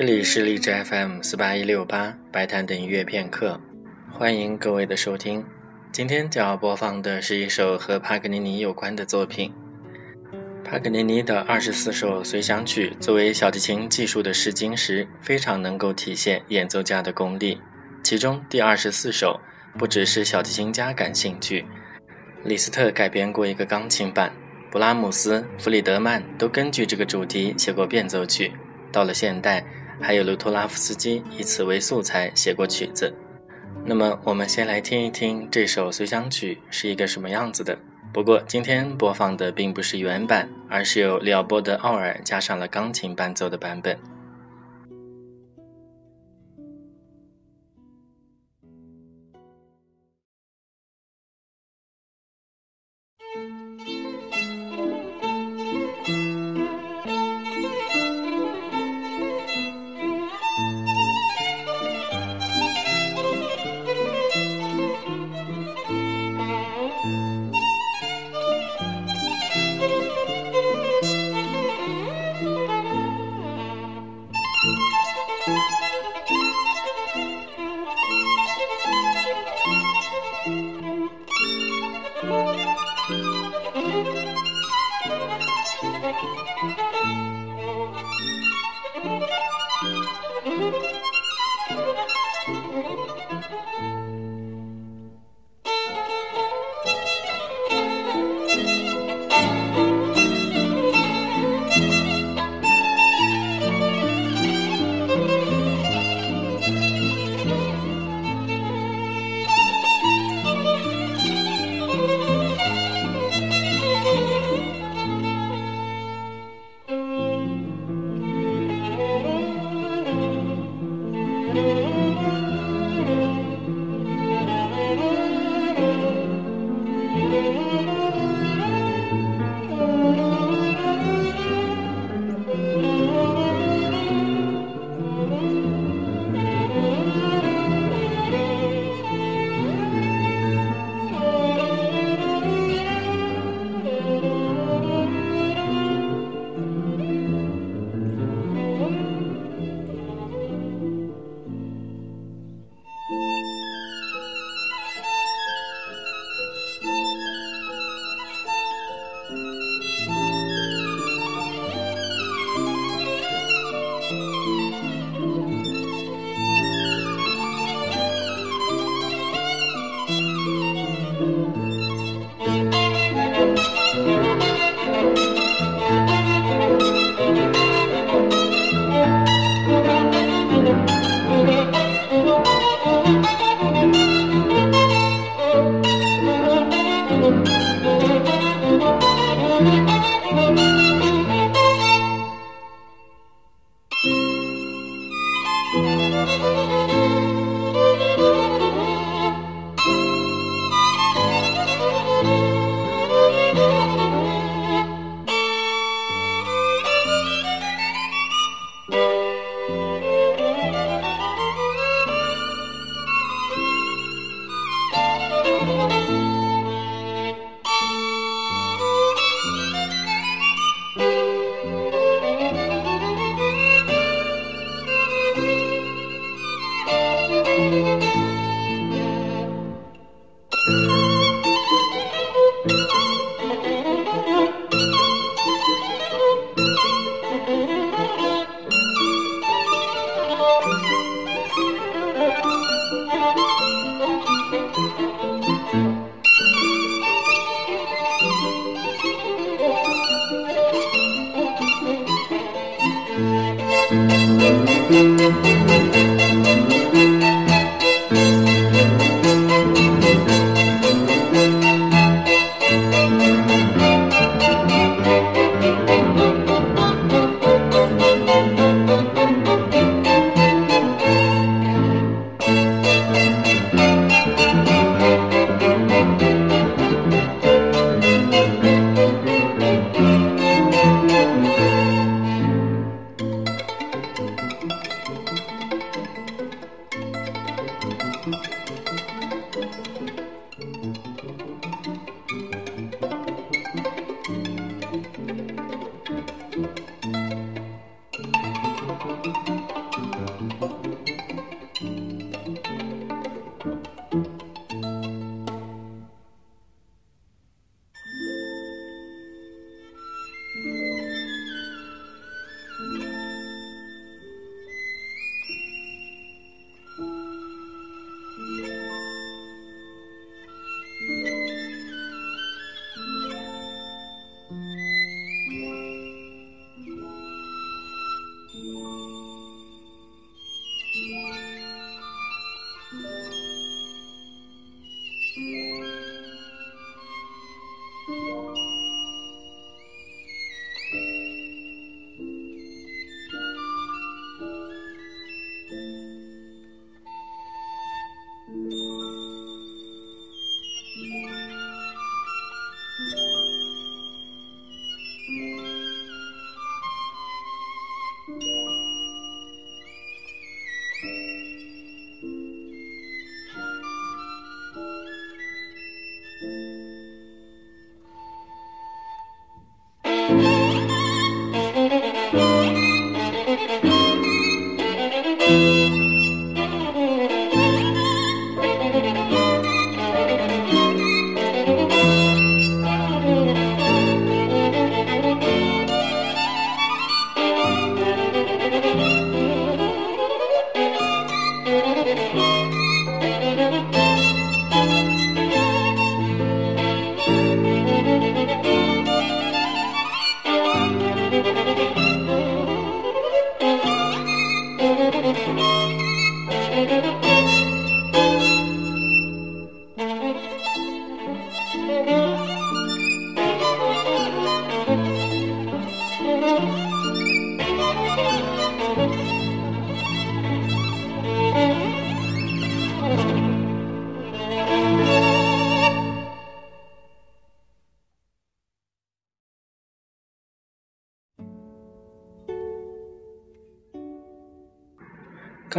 这里是荔枝 FM 四八一六八白谈等音乐片刻，欢迎各位的收听。今天将要播放的是一首和帕格尼尼有关的作品。帕格尼尼的二十四首随想曲作为小提琴技术的试金石，非常能够体现演奏家的功力。其中第二十四首不只是小提琴家感兴趣，李斯特改编过一个钢琴版，布拉姆斯、弗里德曼都根据这个主题写过变奏曲。到了现代，还有卢托拉夫斯基以此为素材写过曲子。那么，我们先来听一听这首随想曲是一个什么样子的。不过，今天播放的并不是原版，而是由利奥波德·奥尔加上了钢琴伴奏的版本。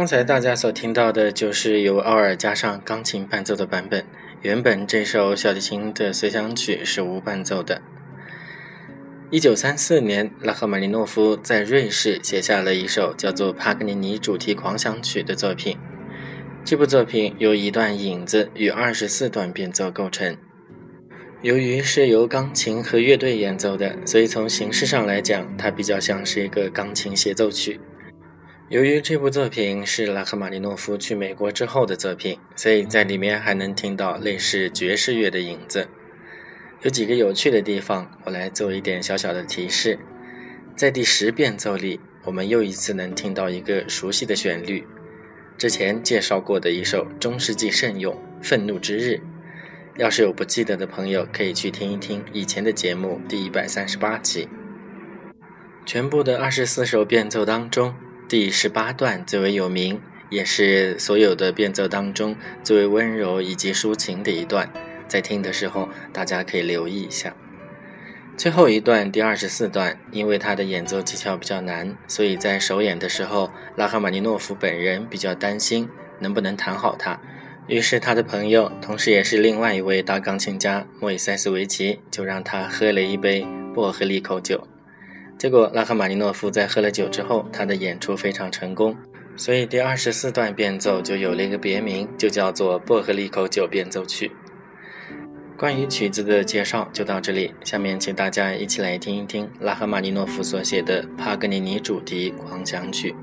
刚才大家所听到的就是由奥尔加上钢琴伴奏的版本。原本这首小提琴的随想曲是无伴奏的。一九三四年，拉赫玛尼诺夫在瑞士写下了一首叫做《帕格尼尼主题狂想曲》的作品。这部作品由一段影子与二十四段变奏构成。由于是由钢琴和乐队演奏的，所以从形式上来讲，它比较像是一个钢琴协奏曲。由于这部作品是拉赫玛尼诺夫去美国之后的作品，所以在里面还能听到类似爵士乐的影子。有几个有趣的地方，我来做一点小小的提示。在第十变奏里，我们又一次能听到一个熟悉的旋律，之前介绍过的一首中世纪圣咏《愤怒之日》。要是有不记得的朋友，可以去听一听以前的节目第一百三十八集。全部的二十四首变奏当中。第十八段最为有名，也是所有的变奏当中最为温柔以及抒情的一段，在听的时候大家可以留意一下。最后一段第二十四段，因为他的演奏技巧比较难，所以在首演的时候，拉赫玛尼诺夫本人比较担心能不能弹好它，于是他的朋友，同时也是另外一位大钢琴家莫伊塞斯维奇，就让他喝了一杯薄荷利口酒。结果，拉赫玛尼诺夫在喝了酒之后，他的演出非常成功，所以第二十四段变奏就有了一个别名，就叫做《薄荷利口酒变奏曲》。关于曲子的介绍就到这里，下面请大家一起来听一听拉赫玛尼诺夫所写的帕格尼尼主题狂想曲。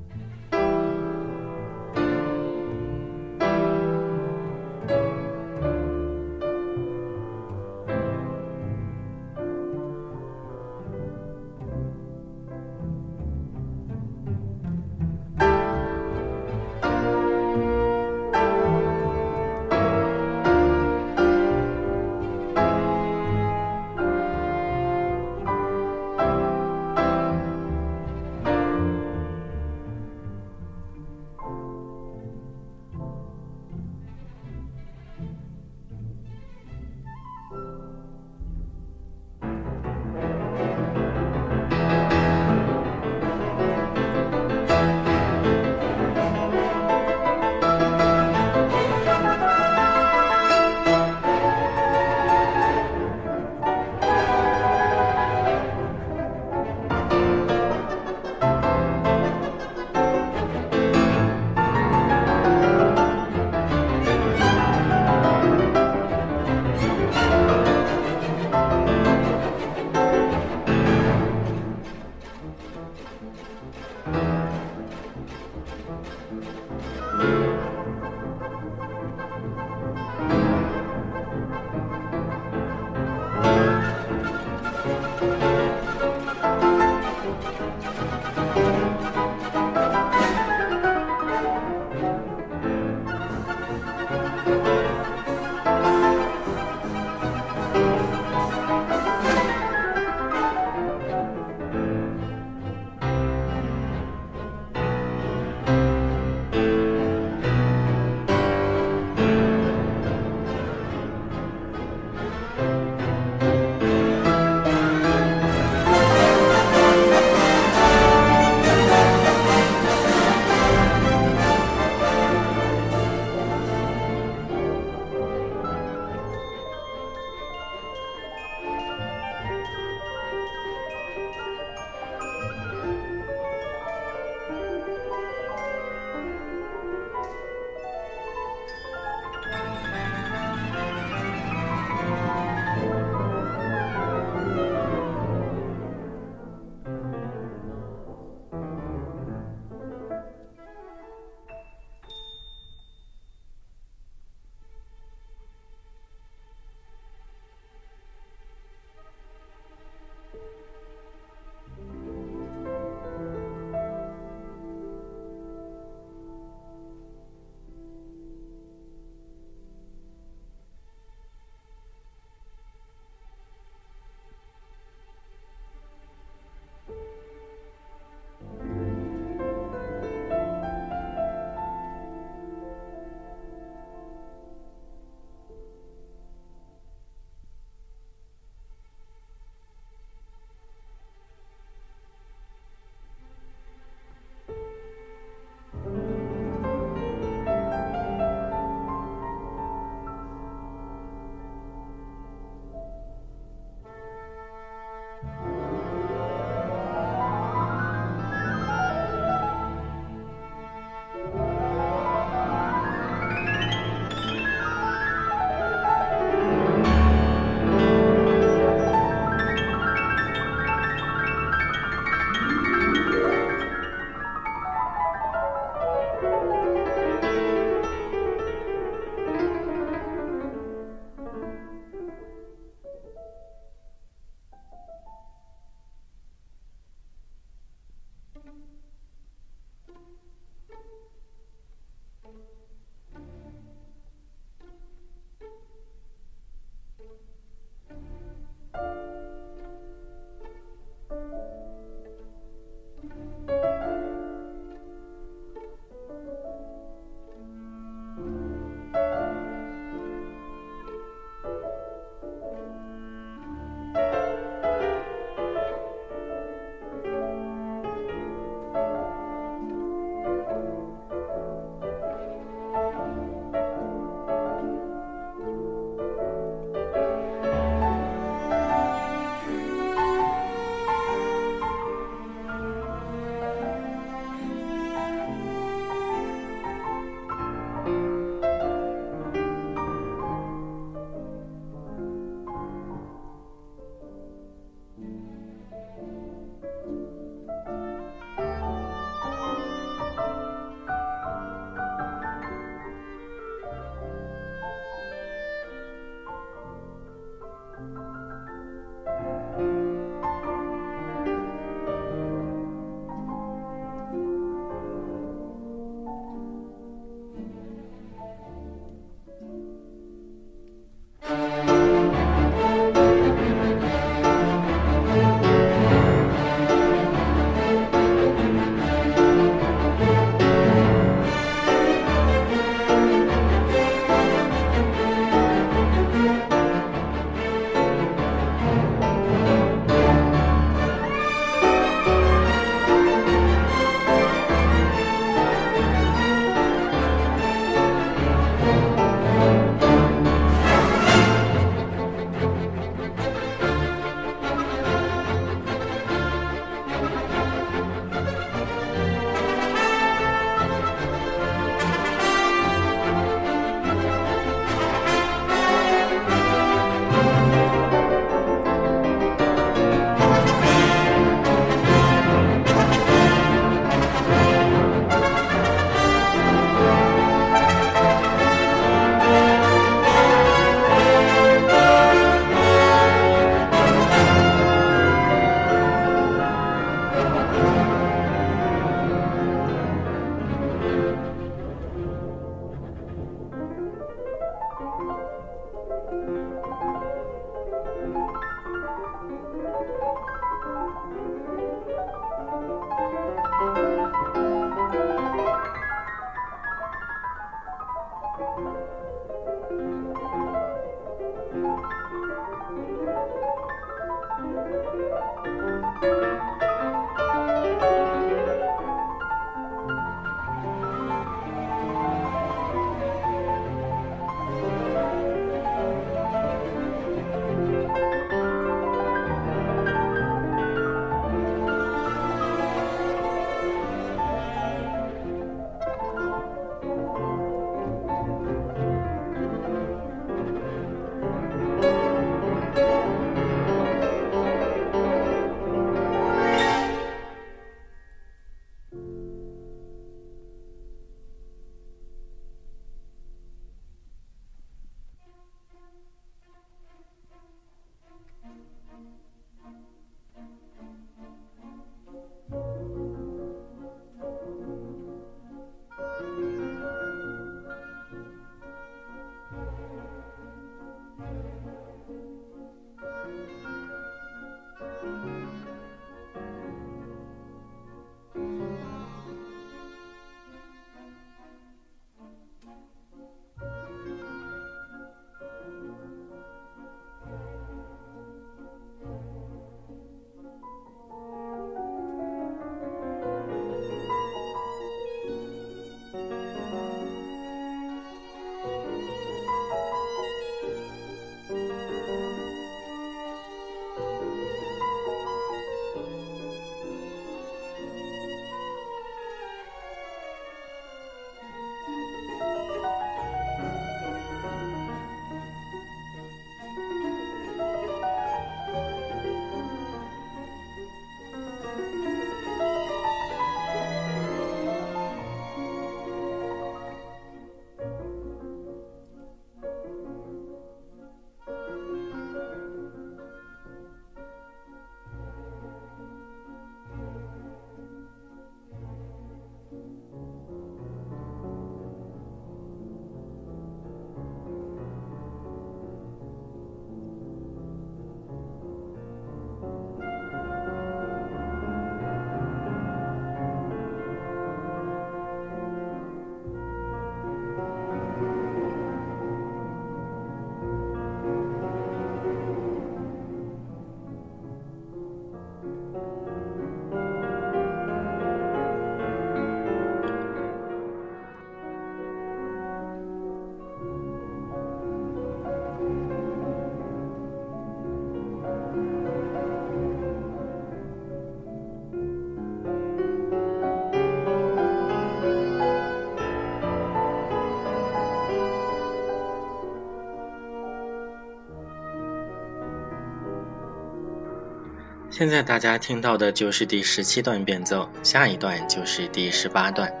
现在大家听到的就是第十七段变奏，下一段就是第十八段。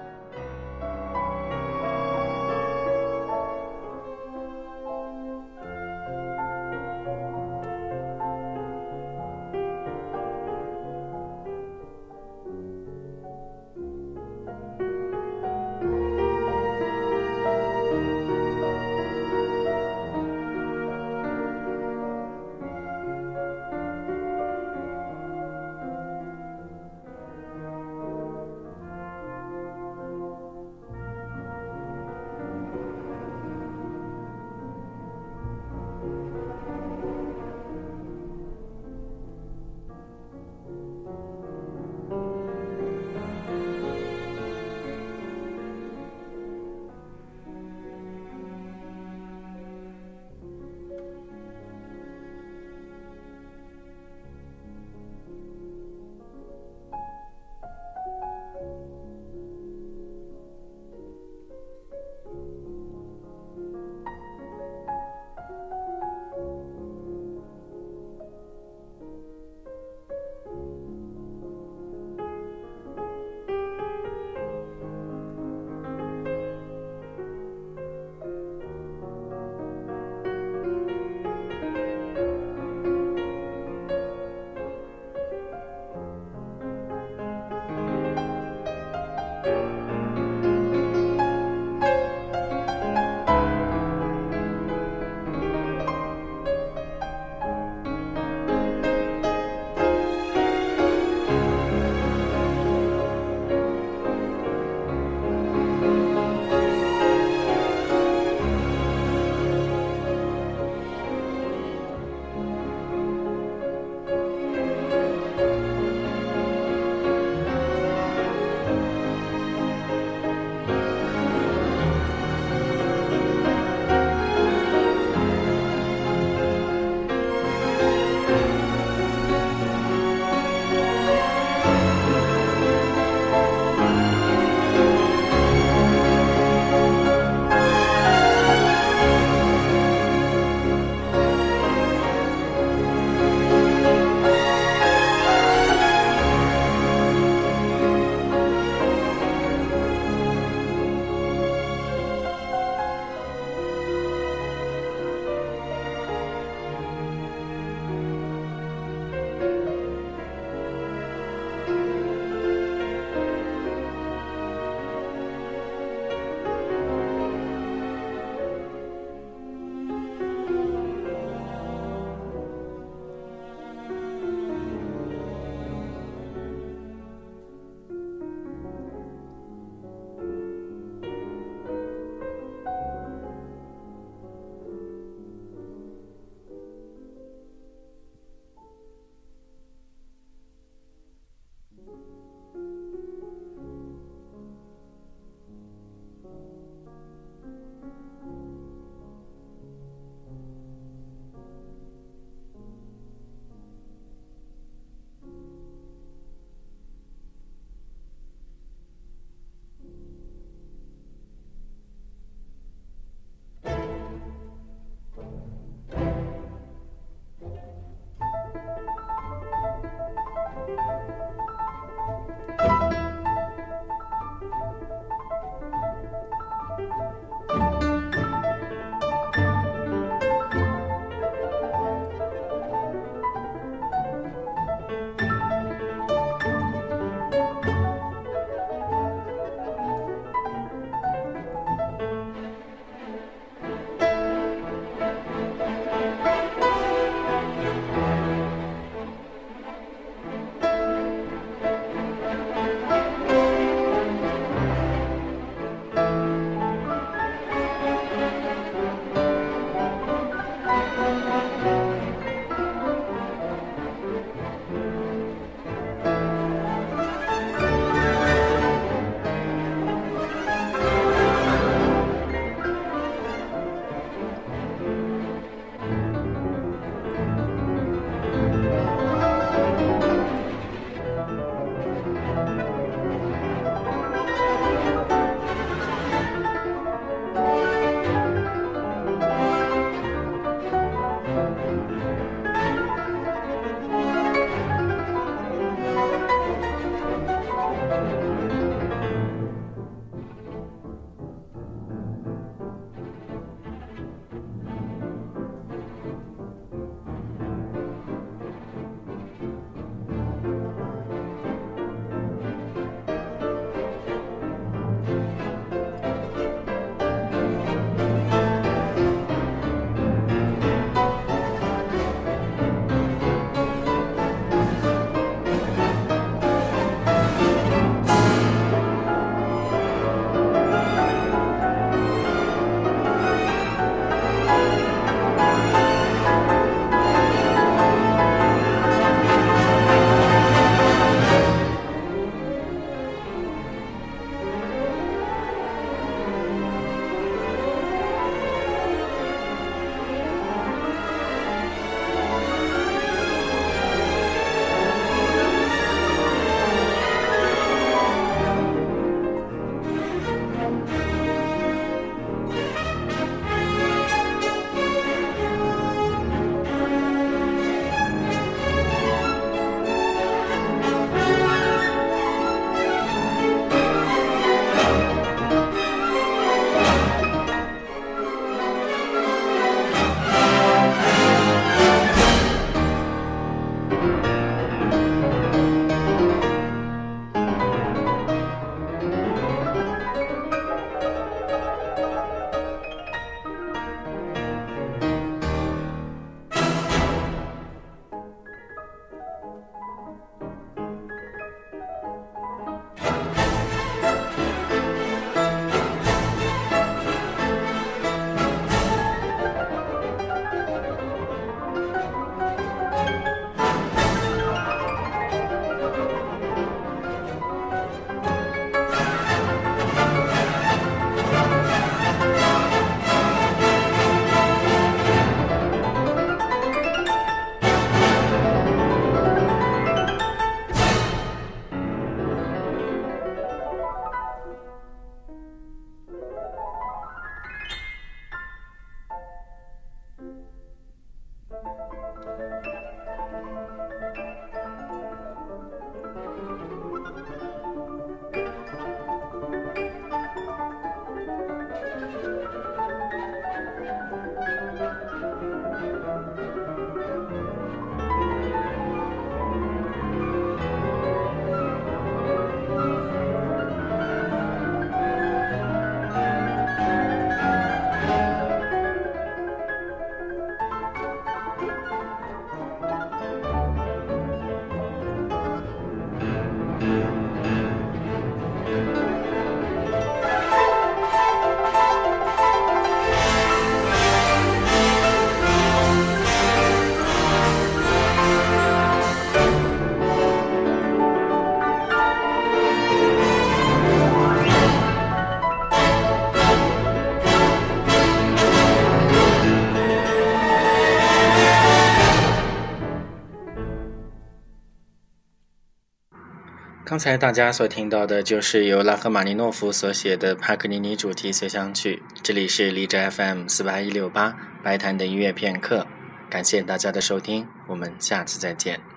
才大家所听到的就是由拉赫玛尼诺夫所写的帕克尼尼主题随想曲。这里是荔枝 FM 四八一六八白谈的音乐片刻，感谢大家的收听，我们下次再见。